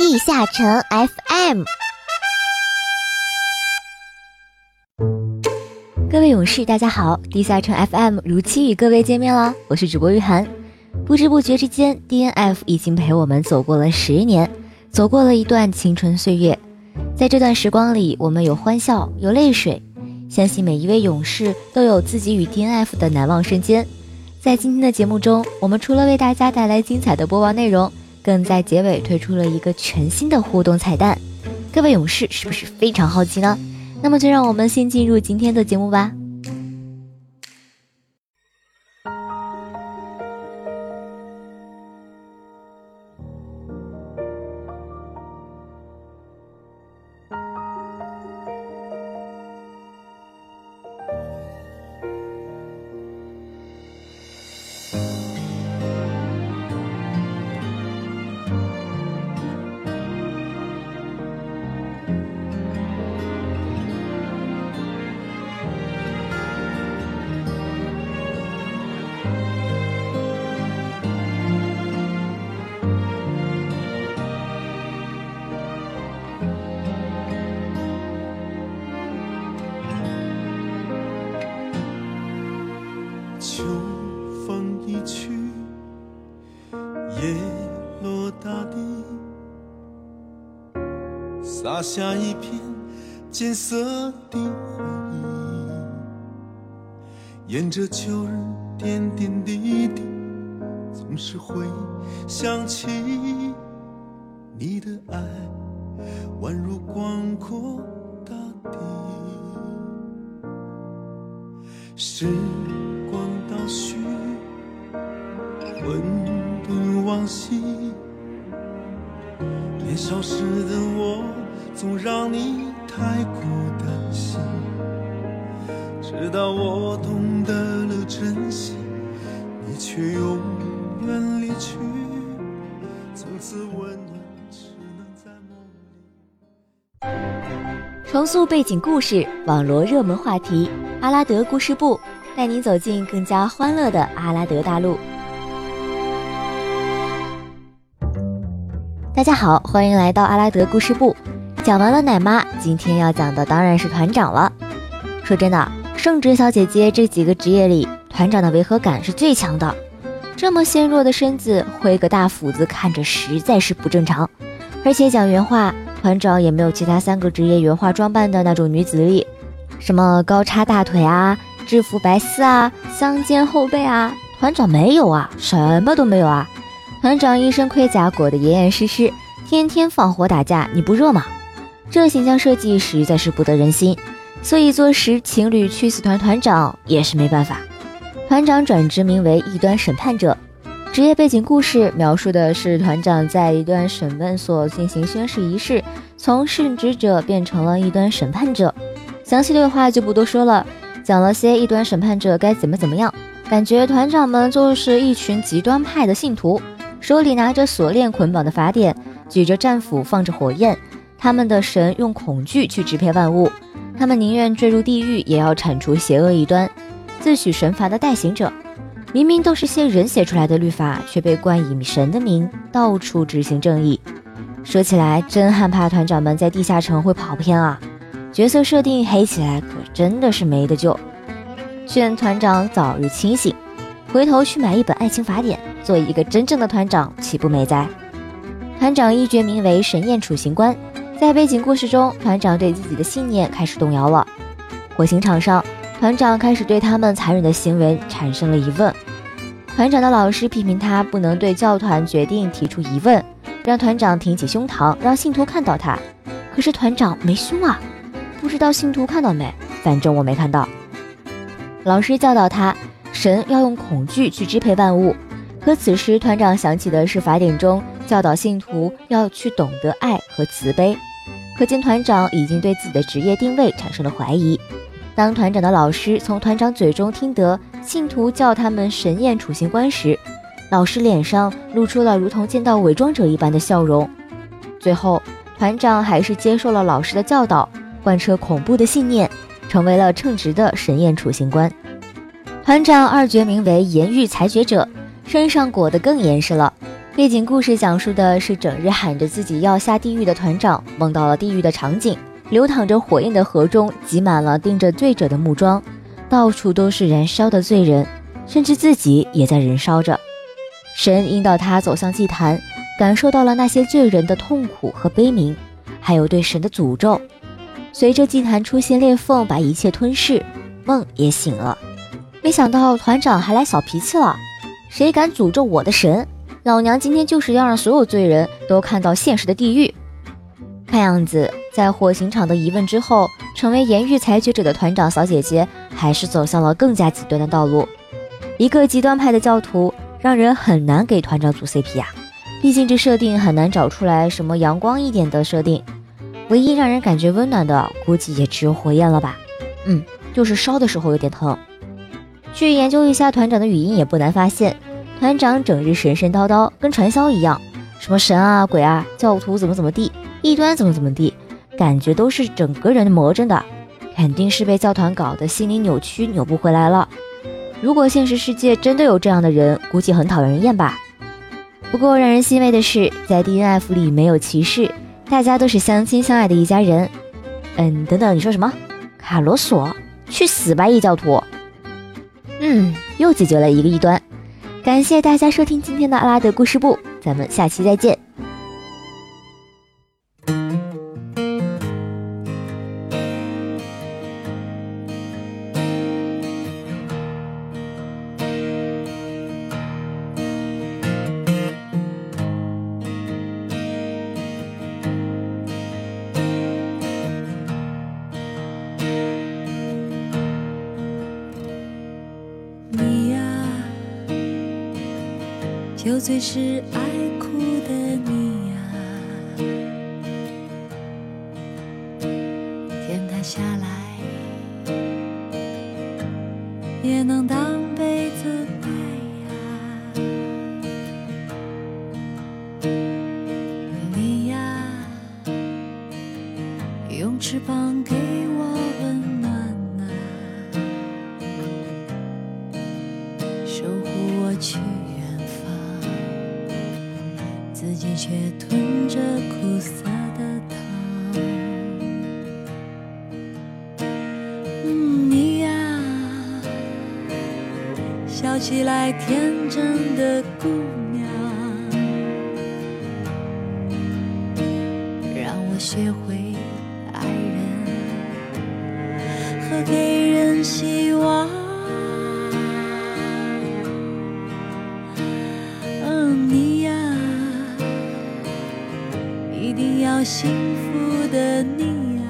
地下城 FM，各位勇士，大家好！地下城 FM 如期与各位见面了，我是主播玉涵。不知不觉之间，DNF 已经陪我们走过了十年，走过了一段青春岁月。在这段时光里，我们有欢笑，有泪水。相信每一位勇士都有自己与 DNF 的难忘瞬间。在今天的节目中，我们除了为大家带来精彩的播报内容，更在结尾推出了一个全新的互动彩蛋。各位勇士是不是非常好奇呢？那么就让我们先进入今天的节目吧。洒下一片金色的回忆。沿着旧日点点滴滴，总是会想起你的爱，宛如广阔大地。时光倒叙，混沌往昔。年少时的我，总让你太过担心。直到我懂得了珍惜，你却永远离去。从此温暖只能在梦里。重塑背景故事，网罗热门话题，阿拉德故事部带您走进更加欢乐的阿拉德大陆。大家好，欢迎来到阿拉德故事部。讲完了奶妈，今天要讲的当然是团长了。说真的，圣职小姐姐这几个职业里，团长的违和感是最强的。这么纤弱的身子，挥个大斧子，看着实在是不正常。而且讲原话，团长也没有其他三个职业原画装扮的那种女子力，什么高叉大腿啊、制服白丝啊、香肩后背啊，团长没有啊，什么都没有啊。团长一身盔甲裹得严严实实，天天放火打架，你不热吗？这形象设计实在是不得人心，所以坐实情侣去死团团长也是没办法。团长转职名为异端审判者。职业背景故事描述的是团长在一段审问所进行宣誓仪式，从圣职者变成了异端审判者。详细对话就不多说了，讲了些异端审判者该怎么怎么样。感觉团长们就是一群极端派的信徒，手里拿着锁链捆绑的法典，举着战斧放着火焰。他们的神用恐惧去支配万物，他们宁愿坠入地狱也要铲除邪恶一端，自诩神罚的代行者。明明都是些人写出来的律法，却被冠以神的名，到处执行正义。说起来，真害怕团长们在地下城会跑偏啊！角色设定黑起来，可真的是没得救。劝团长早日清醒，回头去买一本爱情法典，做一个真正的团长，岂不美哉？团长一角名为神焰处刑官，在背景故事中，团长对自己的信念开始动摇了。火刑场上。团长开始对他们残忍的行为产生了疑问。团长的老师批评他不能对教团决定提出疑问，让团长挺起胸膛，让信徒看到他。可是团长没胸啊，不知道信徒看到没？反正我没看到。老师教导他，神要用恐惧去支配万物。可此时团长想起的是法典中教导信徒要去懂得爱和慈悲。可见团长已经对自己的职业定位产生了怀疑。当团长的老师从团长嘴中听得信徒叫他们神焰处刑官时，老师脸上露出了如同见到伪装者一般的笑容。最后，团长还是接受了老师的教导，贯彻恐怖的信念，成为了称职的神焰处刑官。团长二爵名为严狱裁决者，身上裹得更严实了，背景故事讲述的是整日喊着自己要下地狱的团长梦到了地狱的场景，流淌着火焰的河中挤满了盯着罪者的木桩，到处都是燃烧的罪人，甚至自己也在燃烧着。神引导他走向祭坛，感受到了那些罪人的痛苦和悲鸣，还有对神的诅咒。随着祭坛出现裂缝，把一切吞噬，梦也醒了。没想到团长还来小脾气了，谁敢诅咒我的神？老娘今天就是要让所有罪人都看到现实的地狱。看样子，在火刑场的疑问之后，成为严狱裁决者的团长小姐姐，还是走向了更加极端的道路。一个极端派的教徒，让人很难给团长组 CP 呀。毕竟这设定很难找出来什么阳光一点的设定。唯一让人感觉温暖的，估计也只有火焰了吧。嗯，就是烧的时候有点疼。去研究一下团长的语音也不难发现，团长整日神神叨叨，跟传销一样，什么神啊鬼啊，教徒怎么怎么地，异端怎么怎么地，感觉都是整个人魔怔的，肯定是被教团搞得心理扭曲，扭不回来了。如果现实世界真的有这样的人，估计很讨人厌吧。不过让人欣慰的是，在 DNF 里没有歧视，大家都是相亲相爱的一家人。嗯，等等，你说什么？卡罗索，去死吧，异教徒！嗯，又解决了一个异端。感谢大家收听今天的阿拉德故事部，咱们下期再见。酒醉时自己却吞着苦涩的糖。你呀，笑起来天真的姑娘，让我学会一定要幸福的你啊，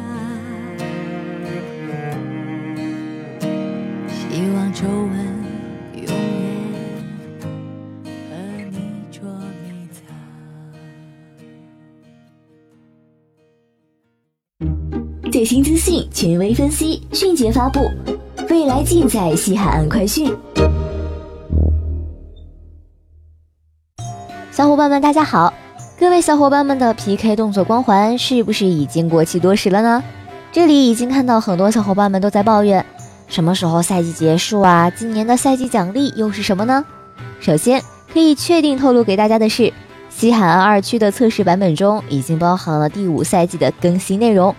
希望皱纹永远和你捉迷藏。最新资讯，权威分析，迅捷发布，未来尽在西海岸快讯。小伙伴们，大家好。各位小伙伴们的 PK 动作光环是不是已经过期多时了呢？这里已经看到很多小伙伴们都在抱怨，什么时候赛季结束啊？今年的赛季奖励又是什么呢？首先可以确定透露给大家的是，西海岸二区的测试版本中已经包含了第五赛季的更新内容。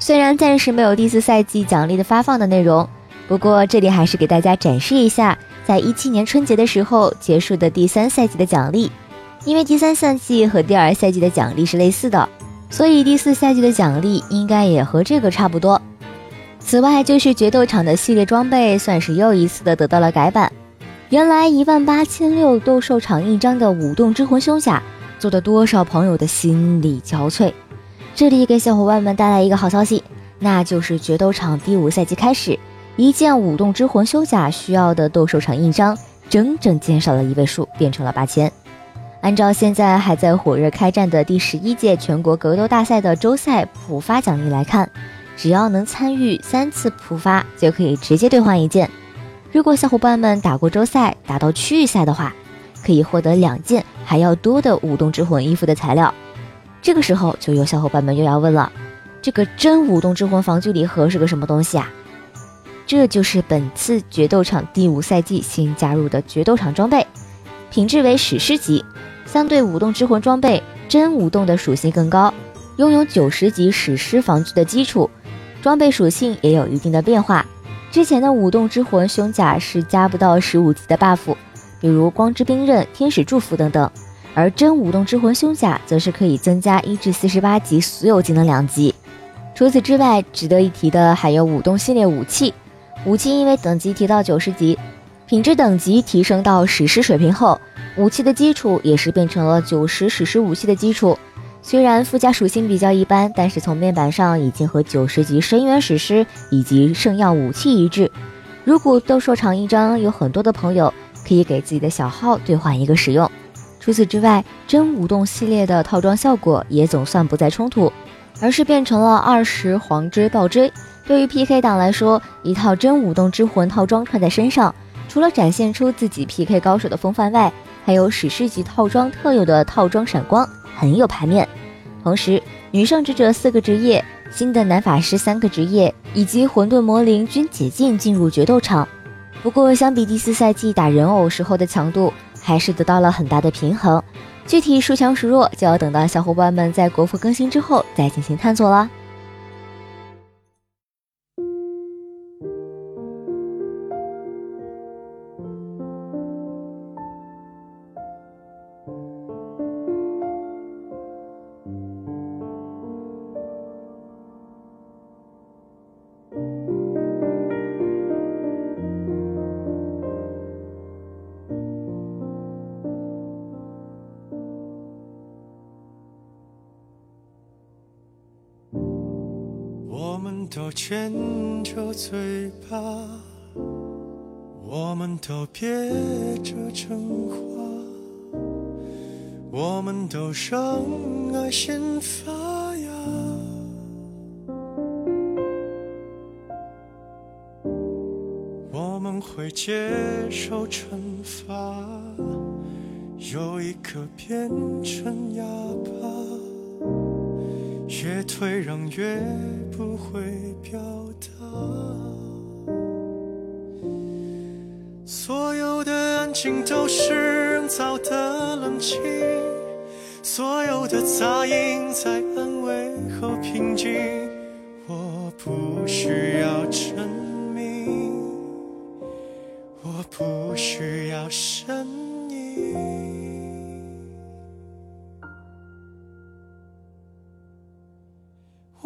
虽然暂时没有第四赛季奖励的发放的内容，不过这里还是给大家展示一下，在一七年春节的时候结束的第三赛季的奖励。因为第三赛季和第二赛季的奖励是类似的，所以第四赛季的奖励应该也和这个差不多。此外，就是决斗场的系列装备算是又一次的得到了改版。原来一万八千六斗兽场印章的舞动之魂胸甲，做的多少朋友的心力交瘁。这里给小伙伴们带来一个好消息，那就是决斗场第五赛季开始，一件舞动之魂胸甲需要的斗兽场印章，整整减少了一位数，变成了八千。按照现在还在火热开战的第十一届全国格斗大赛的周赛普发奖励来看，只要能参与三次普发，就可以直接兑换一件。如果小伙伴们打过周赛，打到区域赛的话，可以获得两件还要多的舞动之魂衣服的材料。这个时候，就有小伙伴们又要问了：这个真舞动之魂防具礼盒是个什么东西啊？这就是本次决斗场第五赛季新加入的决斗场装备，品质为史诗级。相对舞动之魂装备，真舞动的属性更高，拥有九十级史诗防具的基础，装备属性也有一定的变化。之前的舞动之魂胸甲是加不到十五级的 buff，比如光之冰刃、天使祝福等等，而真舞动之魂胸甲则是可以增加一至四十八级所有技能两级。除此之外，值得一提的还有舞动系列武器。武器因为等级提到九十级，品质等级提升到史诗水平后，武器的基础也是变成了九十史诗武器的基础。虽然附加属性比较一般，但是从面板上已经和九十级深渊史诗以及圣耀武器一致。如果斗兽场一张，有很多的朋友可以给自己的小号兑换一个使用。除此之外，真舞动系列的套装效果也总算不再冲突，而是变成了二十黄锥暴锥。对于 PK 党来说，一套真舞动之魂套装穿在身上，除了展现出自己 PK 高手的风范外，还有史诗级套装特有的套装闪光，很有排面。同时，女圣职者四个职业、新的男法师三个职业以及混沌魔灵均解禁进入决斗场。不过，相比第四赛季打人偶时候的强度，还是得到了很大的平衡。具体孰强孰弱，就要等到小伙伴们在国服更新之后再进行探索了我们。都牵着嘴巴，我们都憋着真话，我们都让爱先发芽。我们会接受惩罚，有一刻变成哑巴。越退让越不会表达，所有的安静都是人造的冷清，所有的杂音在安慰后平静。我不需要证明，我不需要声音。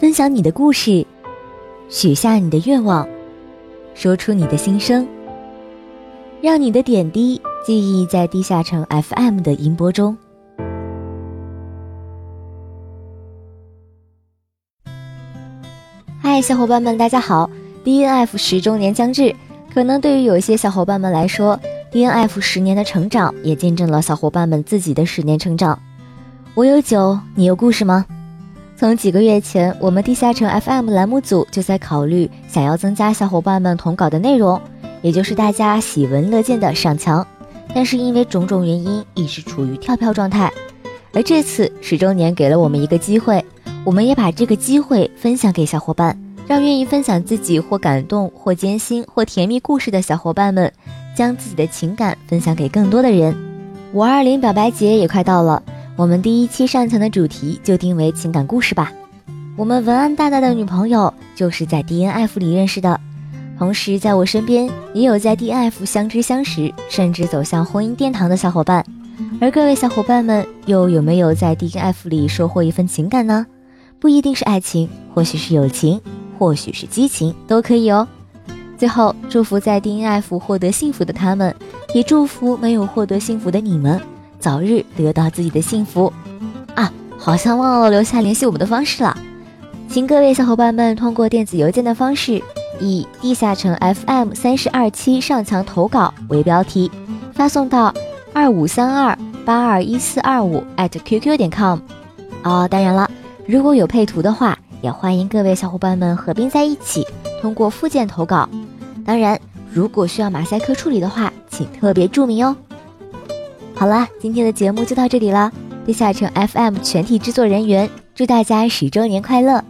分享你的故事，许下你的愿望，说出你的心声，让你的点滴记忆在地下城 FM 的音波中。嗨，小伙伴们，大家好！DNF 十周年将至，可能对于有些小伙伴们来说。D N F 十年的成长，也见证了小伙伴们自己的十年成长。我有酒，你有故事吗？从几个月前，我们地下城 F M 栏目组就在考虑想要增加小伙伴们投稿的内容，也就是大家喜闻乐见的上墙。但是因为种种原因，一直处于跳票状态。而这次十周年给了我们一个机会，我们也把这个机会分享给小伙伴，让愿意分享自己或感动、或艰辛、或甜蜜故事的小伙伴们。将自己的情感分享给更多的人。五二零表白节也快到了，我们第一期上墙的主题就定为情感故事吧。我们文案大大的女朋友就是在 DNF 里认识的，同时在我身边也有在 DNF 相知相识，甚至走向婚姻殿堂的小伙伴。而各位小伙伴们又有没有在 DNF 里收获一份情感呢？不一定是爱情，或许是友情，或许是激情，都可以哦。最后，祝福在 DNF 获得幸福的他们，也祝福没有获得幸福的你们，早日得到自己的幸福。啊，好像忘了留下联系我们的方式了，请各位小伙伴们通过电子邮件的方式，以“地下城 FM 三十二期上墙投稿”为标题，发送到二五三二八二一四二五 @QQ 点 com。哦，当然了，如果有配图的话，也欢迎各位小伙伴们合并在一起，通过附件投稿。当然，如果需要马赛克处理的话，请特别注明哦。好啦，今天的节目就到这里了。地下城 FM 全体制作人员祝大家十周年快乐！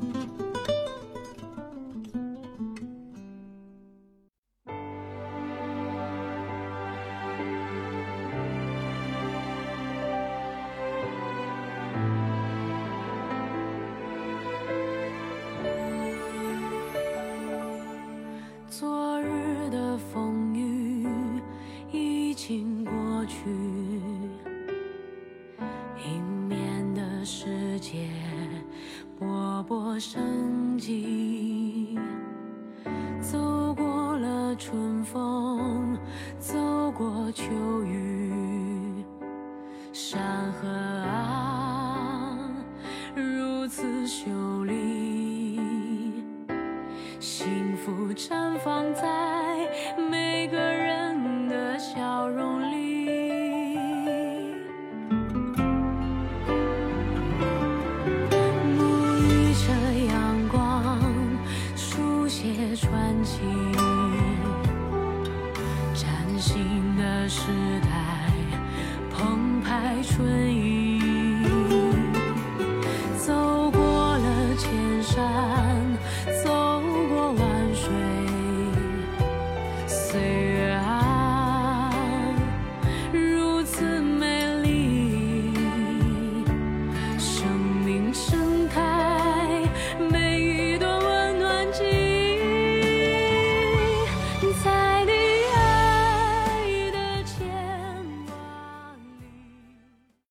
train.